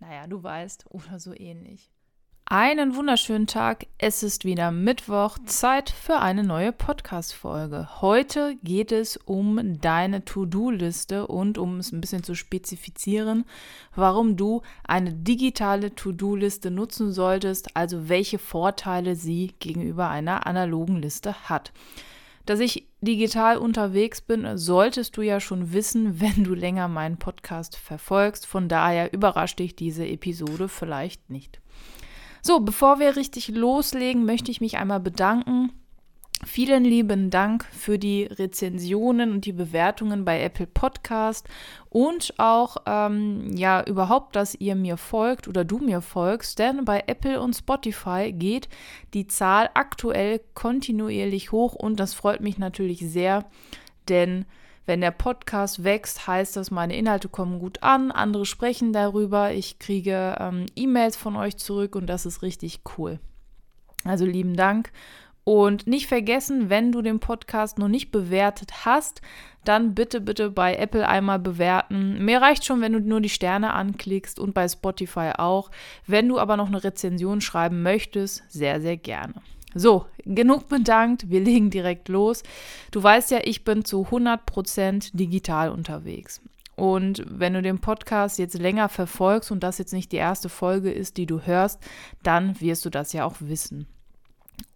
naja, du weißt, oder so ähnlich. Einen wunderschönen Tag. Es ist wieder Mittwoch, Zeit für eine neue Podcast-Folge. Heute geht es um deine To-Do-Liste und um es ein bisschen zu spezifizieren, warum du eine digitale To-Do-Liste nutzen solltest, also welche Vorteile sie gegenüber einer analogen Liste hat. Dass ich digital unterwegs bin, solltest du ja schon wissen, wenn du länger meinen Podcast verfolgst. Von daher überrascht dich diese Episode vielleicht nicht. So, bevor wir richtig loslegen, möchte ich mich einmal bedanken Vielen lieben Dank für die Rezensionen und die Bewertungen bei Apple Podcast und auch ähm, ja überhaupt, dass ihr mir folgt oder du mir folgst, denn bei Apple und Spotify geht die Zahl aktuell kontinuierlich hoch und das freut mich natürlich sehr, denn wenn der Podcast wächst, heißt das, meine Inhalte kommen gut an, andere sprechen darüber, ich kriege ähm, E-Mails von euch zurück und das ist richtig cool. Also lieben Dank und nicht vergessen, wenn du den Podcast noch nicht bewertet hast, dann bitte, bitte bei Apple einmal bewerten. Mir reicht schon, wenn du nur die Sterne anklickst und bei Spotify auch. Wenn du aber noch eine Rezension schreiben möchtest, sehr, sehr gerne. So, genug bedankt, wir legen direkt los. Du weißt ja, ich bin zu 100% digital unterwegs. Und wenn du den Podcast jetzt länger verfolgst und das jetzt nicht die erste Folge ist, die du hörst, dann wirst du das ja auch wissen.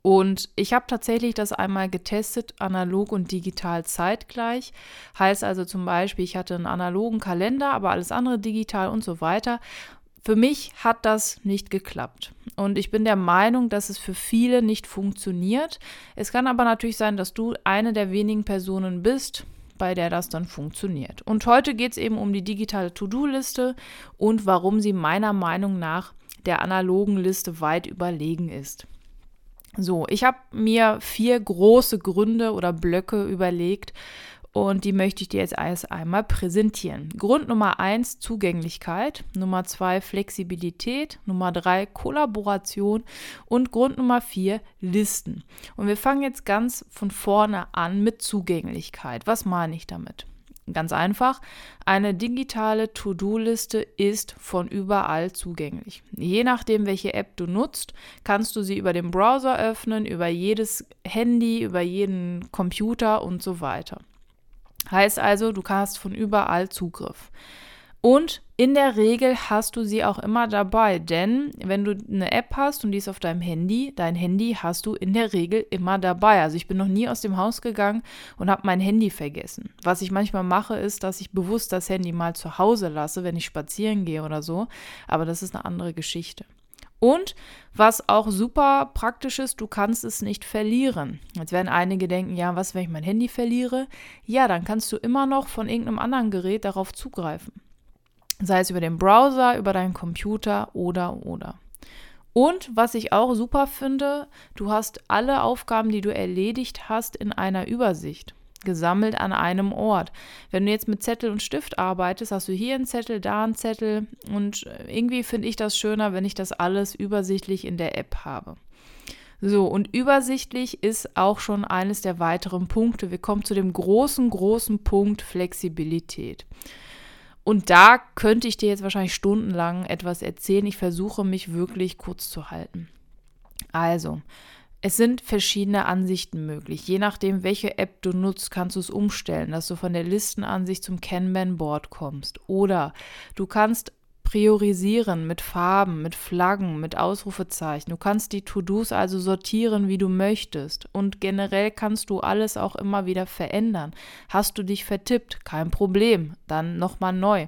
Und ich habe tatsächlich das einmal getestet, analog und digital zeitgleich. Heißt also zum Beispiel, ich hatte einen analogen Kalender, aber alles andere digital und so weiter. Für mich hat das nicht geklappt. Und ich bin der Meinung, dass es für viele nicht funktioniert. Es kann aber natürlich sein, dass du eine der wenigen Personen bist, bei der das dann funktioniert. Und heute geht es eben um die digitale To-Do-Liste und warum sie meiner Meinung nach der analogen Liste weit überlegen ist. So, ich habe mir vier große Gründe oder Blöcke überlegt und die möchte ich dir jetzt alles einmal präsentieren. Grund Nummer eins Zugänglichkeit, Nummer zwei Flexibilität, Nummer drei Kollaboration und Grund Nummer vier Listen. Und wir fangen jetzt ganz von vorne an mit Zugänglichkeit. Was meine ich damit? Ganz einfach, eine digitale To-Do-Liste ist von überall zugänglich. Je nachdem, welche App du nutzt, kannst du sie über den Browser öffnen, über jedes Handy, über jeden Computer und so weiter. Heißt also, du hast von überall Zugriff. Und in der Regel hast du sie auch immer dabei, denn wenn du eine App hast und die ist auf deinem Handy, dein Handy hast du in der Regel immer dabei. Also ich bin noch nie aus dem Haus gegangen und habe mein Handy vergessen. Was ich manchmal mache, ist, dass ich bewusst das Handy mal zu Hause lasse, wenn ich spazieren gehe oder so. Aber das ist eine andere Geschichte. Und was auch super praktisch ist, du kannst es nicht verlieren. Jetzt werden einige denken, ja, was, wenn ich mein Handy verliere? Ja, dann kannst du immer noch von irgendeinem anderen Gerät darauf zugreifen. Sei es über den Browser, über deinen Computer oder oder. Und was ich auch super finde, du hast alle Aufgaben, die du erledigt hast, in einer Übersicht gesammelt an einem Ort. Wenn du jetzt mit Zettel und Stift arbeitest, hast du hier einen Zettel, da einen Zettel und irgendwie finde ich das schöner, wenn ich das alles übersichtlich in der App habe. So, und übersichtlich ist auch schon eines der weiteren Punkte. Wir kommen zu dem großen, großen Punkt Flexibilität. Und da könnte ich dir jetzt wahrscheinlich stundenlang etwas erzählen. Ich versuche mich wirklich kurz zu halten. Also, es sind verschiedene Ansichten möglich. Je nachdem, welche App du nutzt, kannst du es umstellen, dass du von der Listenansicht zum Kanban-Board kommst. Oder du kannst priorisieren mit Farben, mit Flaggen, mit Ausrufezeichen. Du kannst die To-Dos also sortieren, wie du möchtest. Und generell kannst du alles auch immer wieder verändern. Hast du dich vertippt? Kein Problem. Dann nochmal neu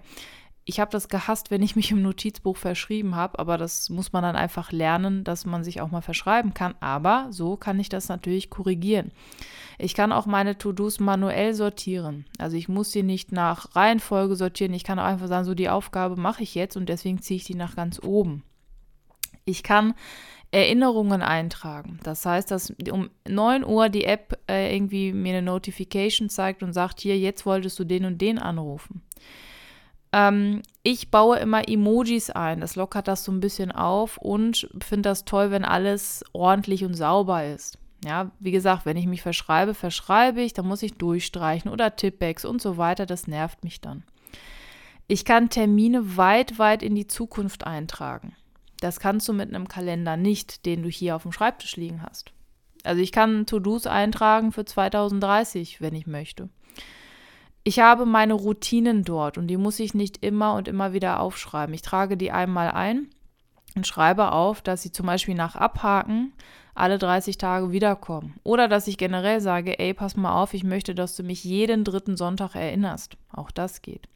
ich habe das gehasst, wenn ich mich im Notizbuch verschrieben habe, aber das muss man dann einfach lernen, dass man sich auch mal verschreiben kann. Aber so kann ich das natürlich korrigieren. Ich kann auch meine To-Dos manuell sortieren. Also ich muss sie nicht nach Reihenfolge sortieren. Ich kann auch einfach sagen, so die Aufgabe mache ich jetzt und deswegen ziehe ich die nach ganz oben. Ich kann Erinnerungen eintragen. Das heißt, dass um 9 Uhr die App äh, irgendwie mir eine Notification zeigt und sagt, hier, jetzt wolltest du den und den anrufen. Ähm, ich baue immer Emojis ein. Das lockert das so ein bisschen auf und finde das toll, wenn alles ordentlich und sauber ist. Ja, wie gesagt, wenn ich mich verschreibe, verschreibe ich, dann muss ich durchstreichen oder Tippex und so weiter. Das nervt mich dann. Ich kann Termine weit, weit in die Zukunft eintragen. Das kannst du mit einem Kalender nicht, den du hier auf dem Schreibtisch liegen hast. Also ich kann To-Dos eintragen für 2030, wenn ich möchte. Ich habe meine Routinen dort und die muss ich nicht immer und immer wieder aufschreiben. Ich trage die einmal ein und schreibe auf, dass sie zum Beispiel nach Abhaken alle 30 Tage wiederkommen. Oder dass ich generell sage, ey, pass mal auf, ich möchte, dass du mich jeden dritten Sonntag erinnerst. Auch das geht.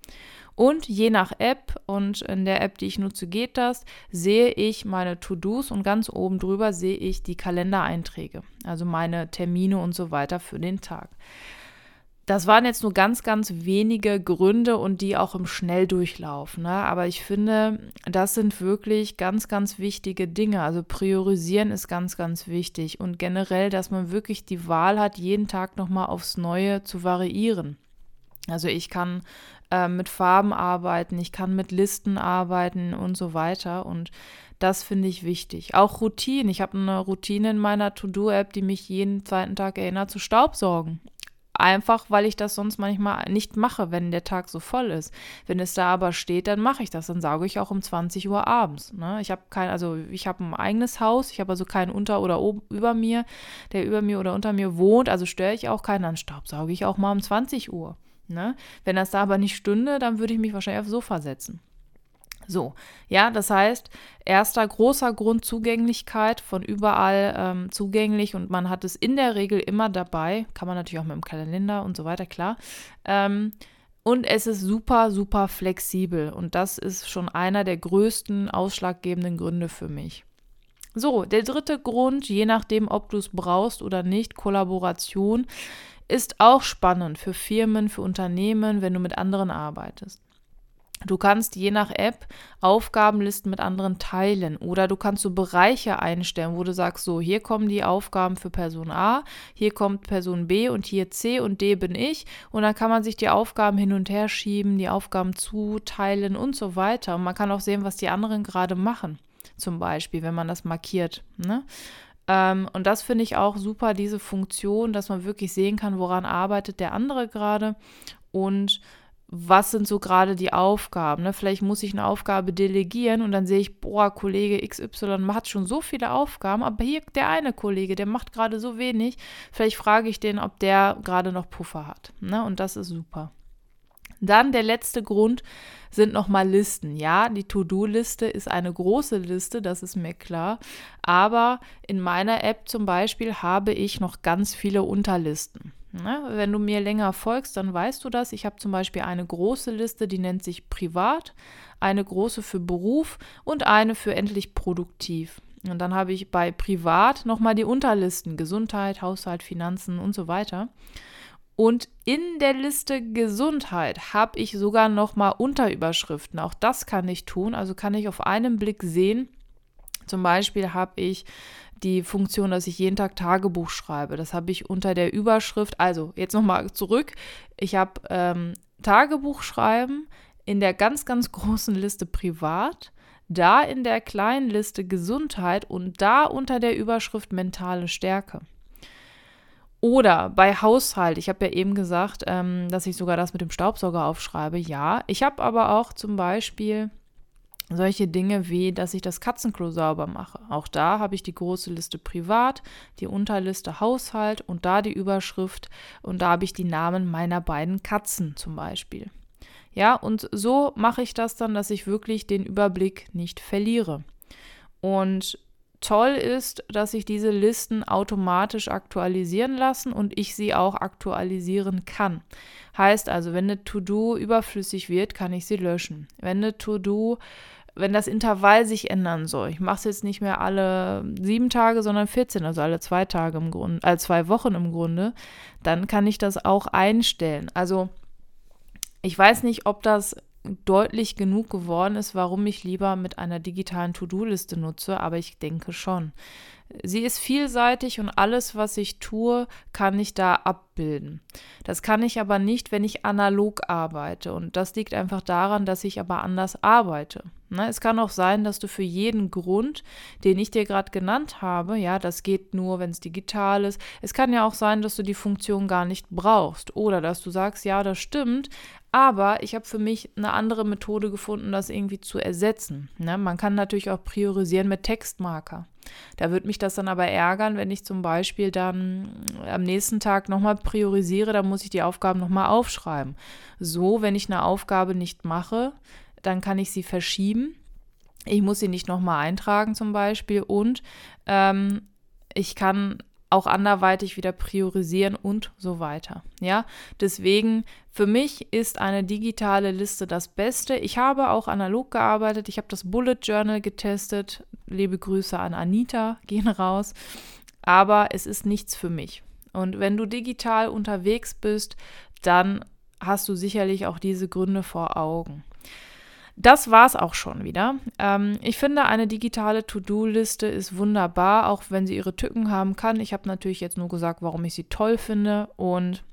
Und je nach App und in der App, die ich nutze, geht das, sehe ich meine To-Dos und ganz oben drüber sehe ich die Kalendereinträge, also meine Termine und so weiter für den Tag. Das waren jetzt nur ganz, ganz wenige Gründe und die auch im Schnelldurchlauf. Ne? Aber ich finde, das sind wirklich ganz, ganz wichtige Dinge. Also priorisieren ist ganz, ganz wichtig. Und generell, dass man wirklich die Wahl hat, jeden Tag nochmal aufs Neue zu variieren. Also ich kann äh, mit Farben arbeiten, ich kann mit Listen arbeiten und so weiter. Und das finde ich wichtig. Auch Routine. Ich habe eine Routine in meiner To-Do-App, die mich jeden zweiten Tag erinnert zu Staubsaugen. Einfach, weil ich das sonst manchmal nicht mache, wenn der Tag so voll ist. Wenn es da aber steht, dann mache ich das. Dann sauge ich auch um 20 Uhr abends. Ne? Ich habe kein, also ich habe ein eigenes Haus, ich habe also keinen unter oder oben, über mir, der über mir oder unter mir wohnt, also störe ich auch keinen, dann staubsauge ich auch mal um 20 Uhr. Ne? Wenn das da aber nicht stünde, dann würde ich mich wahrscheinlich aufs Sofa setzen. So, ja, das heißt, erster großer Grund Zugänglichkeit, von überall ähm, zugänglich und man hat es in der Regel immer dabei, kann man natürlich auch mit dem Kalender und so weiter, klar. Ähm, und es ist super, super flexibel und das ist schon einer der größten ausschlaggebenden Gründe für mich. So, der dritte Grund, je nachdem, ob du es brauchst oder nicht, Kollaboration, ist auch spannend für Firmen, für Unternehmen, wenn du mit anderen arbeitest. Du kannst je nach App Aufgabenlisten mit anderen teilen oder du kannst so Bereiche einstellen, wo du sagst, so hier kommen die Aufgaben für Person A, hier kommt Person B und hier C und D bin ich und dann kann man sich die Aufgaben hin und her schieben, die Aufgaben zuteilen und so weiter. Und man kann auch sehen, was die anderen gerade machen, zum Beispiel, wenn man das markiert. Ne? Ähm, und das finde ich auch super, diese Funktion, dass man wirklich sehen kann, woran arbeitet der andere gerade und was sind so gerade die Aufgaben? Ne? Vielleicht muss ich eine Aufgabe delegieren und dann sehe ich, boah, Kollege XY hat schon so viele Aufgaben, aber hier der eine Kollege, der macht gerade so wenig. Vielleicht frage ich den, ob der gerade noch Puffer hat. Ne? Und das ist super. Dann der letzte Grund sind nochmal Listen. Ja, die To-Do-Liste ist eine große Liste, das ist mir klar. Aber in meiner App zum Beispiel habe ich noch ganz viele Unterlisten. Ne? Wenn du mir länger folgst, dann weißt du das. Ich habe zum Beispiel eine große Liste, die nennt sich Privat, eine große für Beruf und eine für endlich produktiv. Und dann habe ich bei Privat nochmal die Unterlisten Gesundheit, Haushalt, Finanzen und so weiter. Und in der Liste Gesundheit habe ich sogar nochmal Unterüberschriften. Auch das kann ich tun. Also kann ich auf einen Blick sehen. Zum Beispiel habe ich die Funktion, dass ich jeden Tag Tagebuch schreibe. Das habe ich unter der Überschrift. Also jetzt nochmal zurück. Ich habe ähm, Tagebuch schreiben in der ganz, ganz großen Liste privat, da in der kleinen Liste Gesundheit und da unter der Überschrift mentale Stärke. Oder bei Haushalt, ich habe ja eben gesagt, ähm, dass ich sogar das mit dem Staubsauger aufschreibe. Ja, ich habe aber auch zum Beispiel solche Dinge wie, dass ich das Katzenklo sauber mache. Auch da habe ich die große Liste privat, die Unterliste Haushalt und da die Überschrift und da habe ich die Namen meiner beiden Katzen zum Beispiel. Ja, und so mache ich das dann, dass ich wirklich den Überblick nicht verliere. Und toll ist, dass sich diese Listen automatisch aktualisieren lassen und ich sie auch aktualisieren kann. Heißt also, wenn eine To-Do überflüssig wird, kann ich sie löschen. Wenn eine To-Do wenn das Intervall sich ändern soll, ich mache es jetzt nicht mehr alle sieben Tage, sondern 14, also alle zwei Tage im Grunde, äh, zwei Wochen im Grunde, dann kann ich das auch einstellen. Also ich weiß nicht, ob das deutlich genug geworden ist, warum ich lieber mit einer digitalen To-Do-Liste nutze, aber ich denke schon. Sie ist vielseitig und alles, was ich tue, kann ich da abbilden. Das kann ich aber nicht, wenn ich analog arbeite. Und das liegt einfach daran, dass ich aber anders arbeite. Ne? Es kann auch sein, dass du für jeden Grund, den ich dir gerade genannt habe, ja, das geht nur, wenn es digital ist. Es kann ja auch sein, dass du die Funktion gar nicht brauchst oder dass du sagst, ja, das stimmt, aber ich habe für mich eine andere Methode gefunden, das irgendwie zu ersetzen. Ne? Man kann natürlich auch priorisieren mit Textmarker. Da würde mich das dann aber ärgern, wenn ich zum Beispiel dann am nächsten Tag nochmal priorisiere, dann muss ich die Aufgaben nochmal aufschreiben. So, wenn ich eine Aufgabe nicht mache, dann kann ich sie verschieben. Ich muss sie nicht nochmal eintragen zum Beispiel und ähm, ich kann auch anderweitig wieder priorisieren und so weiter. Ja, deswegen für mich ist eine digitale Liste das Beste. Ich habe auch analog gearbeitet. Ich habe das Bullet Journal getestet. Liebe Grüße an Anita, gehen raus. Aber es ist nichts für mich. Und wenn du digital unterwegs bist, dann hast du sicherlich auch diese Gründe vor Augen. Das war's auch schon wieder. Ähm, ich finde, eine digitale To-Do-Liste ist wunderbar, auch wenn sie ihre Tücken haben kann. Ich habe natürlich jetzt nur gesagt, warum ich sie toll finde und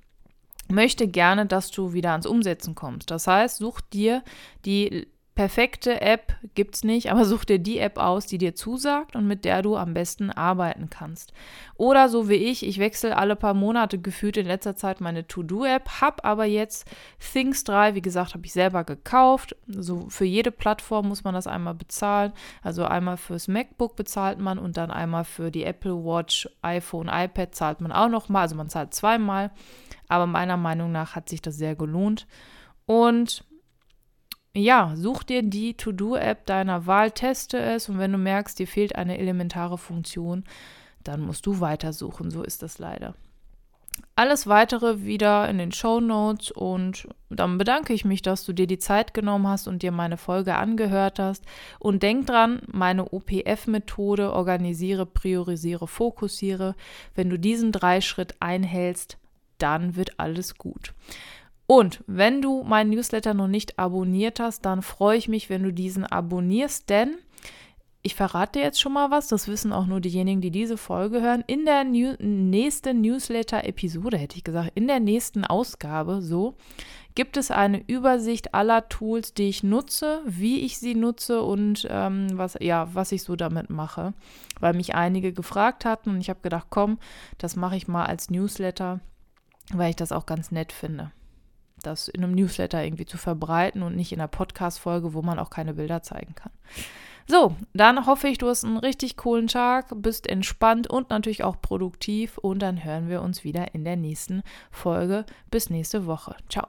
möchte gerne, dass du wieder ans Umsetzen kommst. Das heißt, such dir die perfekte App gibt es nicht, aber such dir die App aus, die dir zusagt und mit der du am besten arbeiten kannst. Oder so wie ich, ich wechsle alle paar Monate gefühlt in letzter Zeit meine To-Do-App, habe aber jetzt Things 3, wie gesagt, habe ich selber gekauft. So für jede Plattform muss man das einmal bezahlen. Also einmal fürs MacBook bezahlt man und dann einmal für die Apple Watch, iPhone, iPad zahlt man auch nochmal. Also man zahlt zweimal. Aber meiner Meinung nach hat sich das sehr gelohnt. Und ja, such dir die To-Do-App deiner Wahl, teste es und wenn du merkst, dir fehlt eine elementare Funktion, dann musst du weitersuchen. So ist das leider. Alles weitere wieder in den Show Notes und dann bedanke ich mich, dass du dir die Zeit genommen hast und dir meine Folge angehört hast. Und denk dran, meine OPF-Methode organisiere, priorisiere, fokussiere. Wenn du diesen drei Schritt einhältst, dann wird alles gut. Und wenn du meinen Newsletter noch nicht abonniert hast, dann freue ich mich, wenn du diesen abonnierst, denn ich verrate dir jetzt schon mal was, das wissen auch nur diejenigen, die diese Folge hören. In der New nächsten Newsletter-Episode, hätte ich gesagt, in der nächsten Ausgabe, so, gibt es eine Übersicht aller Tools, die ich nutze, wie ich sie nutze und ähm, was, ja, was ich so damit mache. Weil mich einige gefragt hatten und ich habe gedacht, komm, das mache ich mal als Newsletter, weil ich das auch ganz nett finde das in einem Newsletter irgendwie zu verbreiten und nicht in einer Podcast-Folge, wo man auch keine Bilder zeigen kann. So, dann hoffe ich, du hast einen richtig coolen Tag, bist entspannt und natürlich auch produktiv und dann hören wir uns wieder in der nächsten Folge. Bis nächste Woche. Ciao.